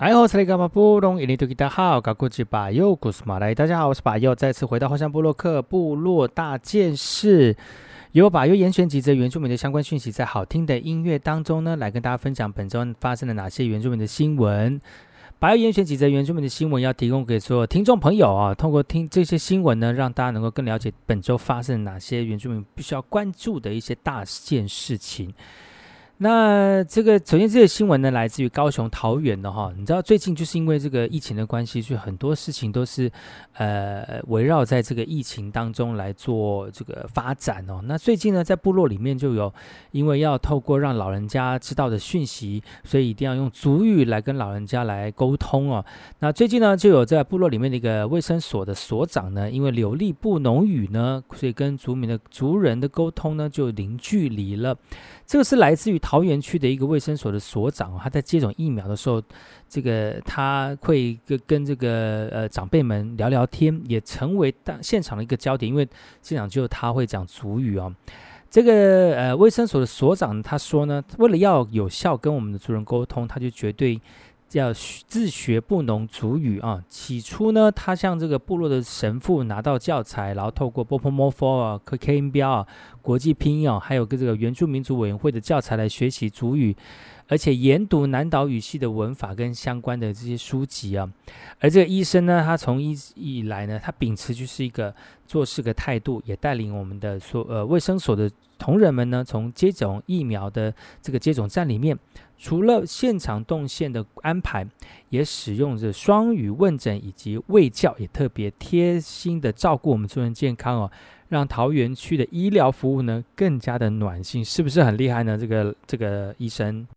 哎吼，这里干嘛不懂？印尼多吉大好，搞国际巴友古斯马来，大家好，我是巴友，再次回到后山部落客部落大件事，由巴友严选几则原住民的相关讯息，在好听的音乐当中呢，来跟大家分享本周发生了哪些原住民的新闻。巴友严选几则原住民的新闻，要提供给所有听众朋友啊，通过听这些新闻呢，让大家能够更了解本周发生了哪些原住民必须要关注的一些大件事情。那这个首先，这个新闻呢，来自于高雄桃园的哈。你知道最近就是因为这个疫情的关系，所以很多事情都是呃围绕在这个疫情当中来做这个发展哦。那最近呢，在部落里面就有因为要透过让老人家知道的讯息，所以一定要用族语来跟老人家来沟通哦。那最近呢，就有在部落里面的一个卫生所的所长呢，因为流利布农语呢，所以跟族民的族人的沟通呢就零距离了。这个是来自于桃园区的一个卫生所的所长，他在接种疫苗的时候，这个他会跟跟这个呃长辈们聊聊天，也成为当现场的一个焦点，因为现场就他会讲主语哦。这个呃卫生所的所长他说呢，为了要有效跟我们的族人沟通，他就绝对。叫自学布农族语啊！起初呢，他向这个部落的神父拿到教材，然后透过波波摩佛啊、K K 音标啊、国际拼音啊，还有跟这个原住民族委员会的教材来学习族语，而且研读南岛语系的文法跟相关的这些书籍啊。而这个医生呢，他从一以来呢，他秉持就是一个做事的态度，也带领我们的所呃卫生所的同仁们呢，从接种疫苗的这个接种站里面。除了现场动线的安排，也使用着双语问诊以及卫教，也特别贴心的照顾我们族人健康哦，让桃园区的医疗服务呢更加的暖心，是不是很厉害呢？这个这个医生。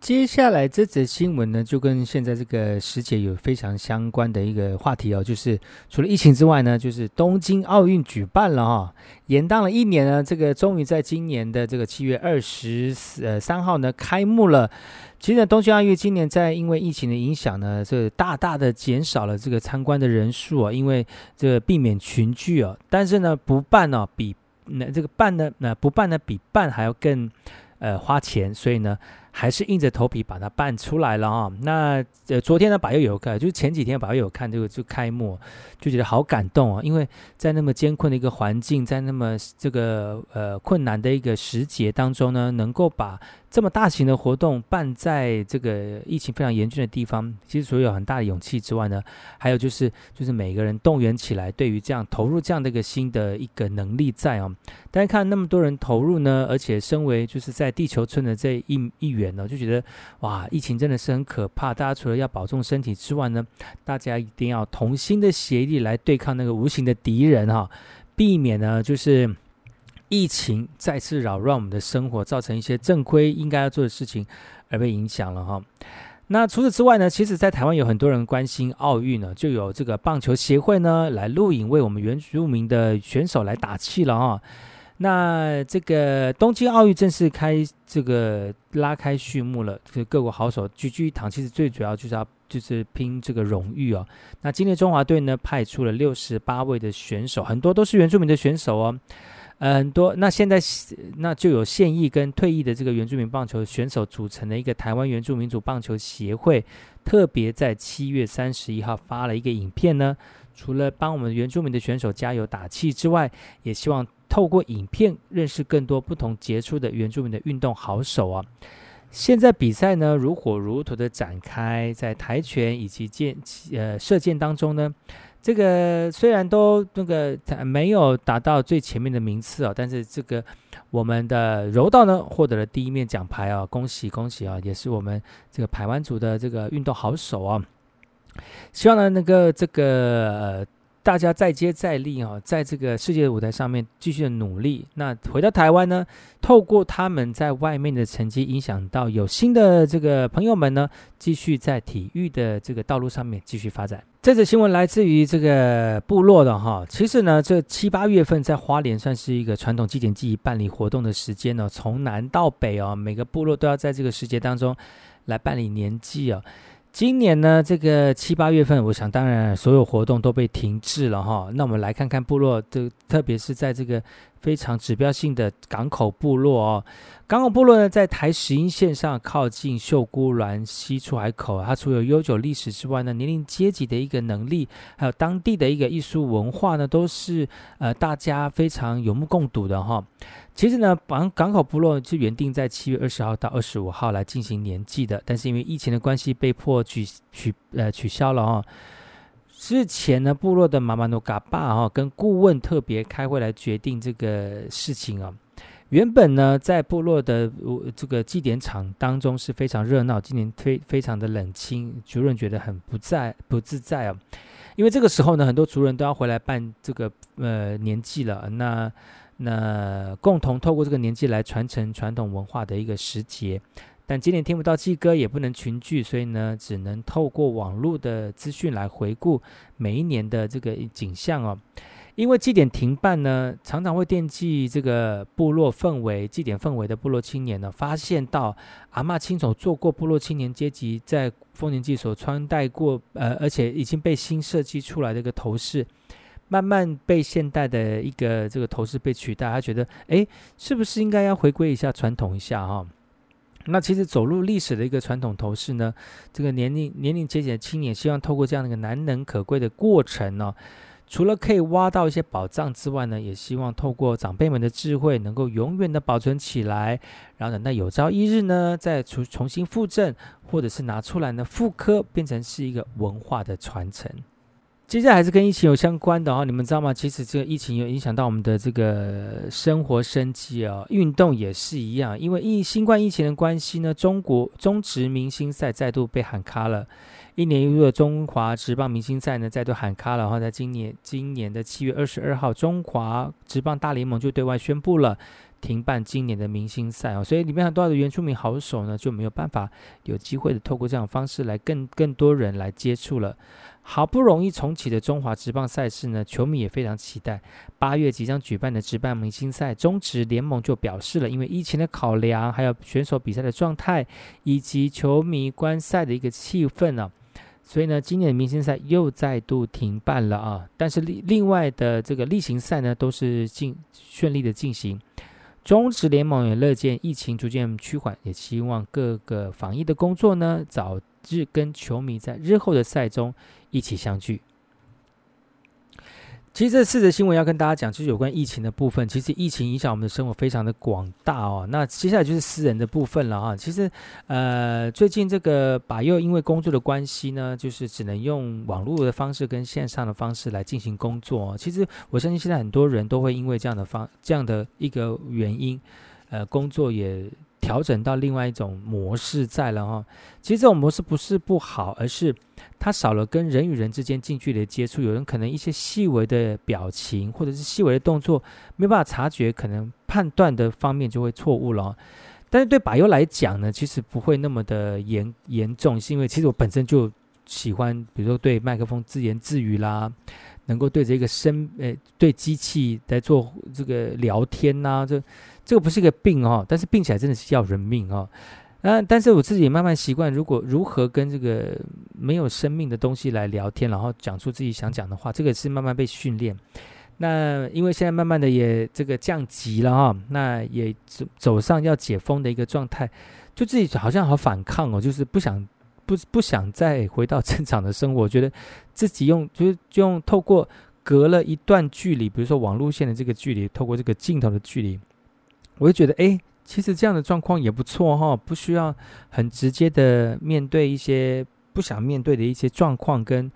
接下来这则新闻呢，就跟现在这个时节有非常相关的一个话题哦，就是除了疫情之外呢，就是东京奥运举办了哈、延宕了一年呢，这个终于在今年的这个七月二十呃三号呢开幕了。其实呢，东京奥运今年在因为疫情的影响呢，这大大的减少了这个参观的人数啊，因为这个避免群聚哦，但是呢不办呢比那这个办呢那不办呢比办还要更呃花钱，所以呢。还是硬着头皮把它办出来了啊！那呃，昨天呢，百越有看，就是前几天百越有看这个就开幕，就觉得好感动啊！因为在那么艰困的一个环境，在那么这个呃困难的一个时节当中呢，能够把。这么大型的活动办在这个疫情非常严峻的地方，其实除了有很大的勇气之外呢，还有就是就是每个人动员起来，对于这样投入这样的一个新的一个能力在哦。大家看那么多人投入呢，而且身为就是在地球村的这一一员呢，就觉得哇，疫情真的是很可怕。大家除了要保重身体之外呢，大家一定要同心的协力来对抗那个无形的敌人哈，避免呢就是。疫情再次扰乱我们的生活，造成一些正规应该要做的事情而被影响了哈。那除此之外呢，其实，在台湾有很多人关心奥运呢，就有这个棒球协会呢来录影为我们原住民的选手来打气了哈。那这个东京奥运正式开这个拉开序幕了，这个各国好手聚聚一堂，其实最主要就是要就是拼这个荣誉哦。那今年中华队呢派出了六十八位的选手，很多都是原住民的选手哦。很多那现在那就有现役跟退役的这个原住民棒球选手组成的一个台湾原住民族棒球协会，特别在七月三十一号发了一个影片呢。除了帮我们原住民的选手加油打气之外，也希望透过影片认识更多不同杰出的原住民的运动好手啊。现在比赛呢如火如荼的展开，在跆拳以及剑呃射箭当中呢。这个虽然都那个没有达到最前面的名次啊，但是这个我们的柔道呢获得了第一面奖牌啊，恭喜恭喜啊！也是我们这个排湾组的这个运动好手啊。希望呢那个这个呃。大家再接再厉啊，在这个世界的舞台上面继续的努力。那回到台湾呢，透过他们在外面的成绩，影响到有新的这个朋友们呢，继续在体育的这个道路上面继续发展。这则新闻来自于这个部落的哈，其实呢，这七八月份在花莲算是一个传统祭典祭仪办理活动的时间呢，从南到北哦，每个部落都要在这个时节当中来办理年祭哦。今年呢，这个七八月份，我想当然所有活动都被停滞了哈。那我们来看看部落，这特别是在这个非常指标性的港口部落哦，港口部落呢，在台石英线上，靠近秀姑峦溪出海口。它除了悠久历史之外呢，年龄阶级的一个能力，还有当地的一个艺术文化呢，都是呃大家非常有目共睹的哈。其实呢，港港口部落是原定在七月二十号到二十五号来进行年祭的，但是因为疫情的关系，被迫取取呃取消了哈。之前呢，部落的妈妈诺嘎巴哈跟顾问特别开会来决定这个事情啊。原本呢，在部落的这个祭典场当中是非常热闹，今年非非常的冷清，族人觉得很不在不自在哦，因为这个时候呢，很多族人都要回来办这个呃年祭了，那那共同透过这个年祭来传承传统文化的一个时节，但今年听不到祭歌，也不能群聚，所以呢，只能透过网络的资讯来回顾每一年的这个景象哦。因为祭典停办呢，常常会惦记这个部落氛围、祭典氛围的部落青年呢，发现到阿嬷亲手做过部落青年阶级在丰年祭所穿戴过，呃，而且已经被新设计出来的一个头饰，慢慢被现代的一个这个头饰被取代。他觉得，哎，是不是应该要回归一下传统一下哈？那其实走入历史的一个传统头饰呢，这个年龄年龄阶级的青年希望透过这样的一个难能可贵的过程呢。除了可以挖到一些宝藏之外呢，也希望透过长辈们的智慧，能够永远的保存起来，然后等到有朝一日呢，再重重新复振，或者是拿出来呢复刻，变成是一个文化的传承。接下来还是跟疫情有相关的哦，你们知道吗？其实这个疫情有影响到我们的这个生活生计哦，运动也是一样，因为疫新冠疫情的关系呢，中国中职明星赛再度被喊卡了，一年一度的中华职棒明星赛呢再度喊卡了，然后在今年今年的七月二十二号，中华职棒大联盟就对外宣布了停办今年的明星赛哦，所以里面很多的原住民好手呢就没有办法有机会的透过这样方式来更更多人来接触了。好不容易重启的中华职棒赛事呢，球迷也非常期待。八月即将举办的职棒明星赛，中职联盟就表示了，因为疫情的考量，还有选手比赛的状态，以及球迷观赛的一个气氛呢、啊，所以呢，今年的明星赛又再度停办了啊。但是另另外的这个例行赛呢，都是进顺利的进行。中职联盟也乐见疫情逐渐趋缓，也希望各个防疫的工作呢，早日跟球迷在日后的赛中一起相聚。其实这四则新闻要跟大家讲，就是有关疫情的部分。其实疫情影响我们的生活非常的广大哦。那接下来就是私人的部分了哈。其实呃，最近这个把又因为工作的关系呢，就是只能用网络的方式跟线上的方式来进行工作。其实我相信现在很多人都会因为这样的方这样的一个原因，呃，工作也。调整到另外一种模式在了哈，其实这种模式不是不好，而是它少了跟人与人之间近距离的接触。有人可能一些细微的表情或者是细微的动作没有办法察觉，可能判断的方面就会错误了。但是对把优来讲呢，其实不会那么的严严重，是因为其实我本身就喜欢，比如说对麦克风自言自语啦，能够对着一个声呃对机器来做这个聊天呐、啊，这。这个不是一个病哦，但是病起来真的是要人命哦。那但是我自己慢慢习惯，如果如何跟这个没有生命的东西来聊天，然后讲出自己想讲的话，这个是慢慢被训练。那因为现在慢慢的也这个降级了哈、哦，那也走走上要解封的一个状态，就自己好像好反抗哦，就是不想不不想再回到正常的生活，觉得自己用 就是就用透过隔了一段距离，比如说网路线的这个距离，透过这个镜头的距离。我就觉得，哎，其实这样的状况也不错哈，不需要很直接的面对一些不想面对的一些状况跟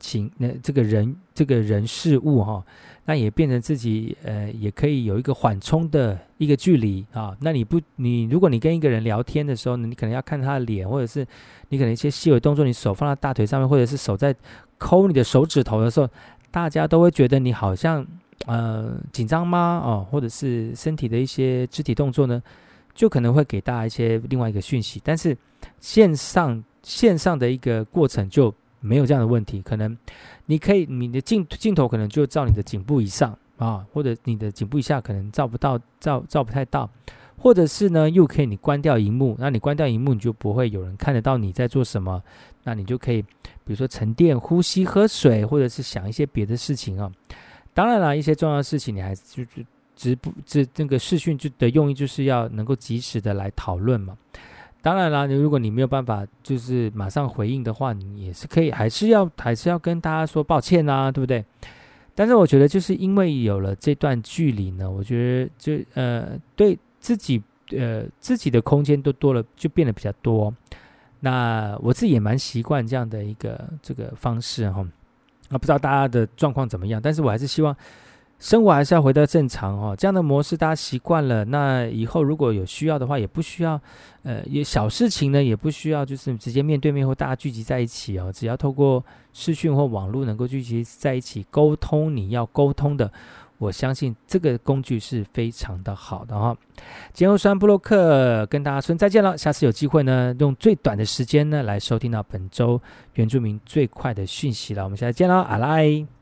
情，那这个人这个人事物哈，那也变成自己呃，也可以有一个缓冲的一个距离啊。那你不，你如果你跟一个人聊天的时候呢，你可能要看他的脸，或者是你可能一些细微动作，你手放在大腿上面，或者是手在抠你的手指头的时候，大家都会觉得你好像。呃，紧张吗？哦，或者是身体的一些肢体动作呢，就可能会给大家一些另外一个讯息。但是线上线上的一个过程就没有这样的问题，可能你可以你的镜镜头可能就照你的颈部以上啊，或者你的颈部以下可能照不到，照照不太到，或者是呢又可以你关掉荧幕，那你关掉荧幕你就不会有人看得到你在做什么，那你就可以比如说沉淀、呼吸、喝水，或者是想一些别的事情啊。当然了，一些重要的事情你还就就直播这这个视讯就的用意就是要能够及时的来讨论嘛。当然啦，你如果你没有办法就是马上回应的话，你也是可以，还是要还是要跟大家说抱歉啊，对不对？但是我觉得就是因为有了这段距离呢，我觉得就呃对自己呃自己的空间都多了，就变得比较多。那我自己也蛮习惯这样的一个这个方式哈。啊，不知道大家的状况怎么样，但是我还是希望。生活还是要回到正常哦，这样的模式大家习惯了，那以后如果有需要的话，也不需要，呃，有小事情呢，也不需要就是直接面对面或大家聚集在一起哦，只要透过视讯或网络能够聚集在一起沟通你要沟通的，我相信这个工具是非常的好的哈、哦。今天酸布洛克跟大家说再见了，下次有机会呢，用最短的时间呢来收听到本周原住民最快的讯息了，我们下次见了，阿赖。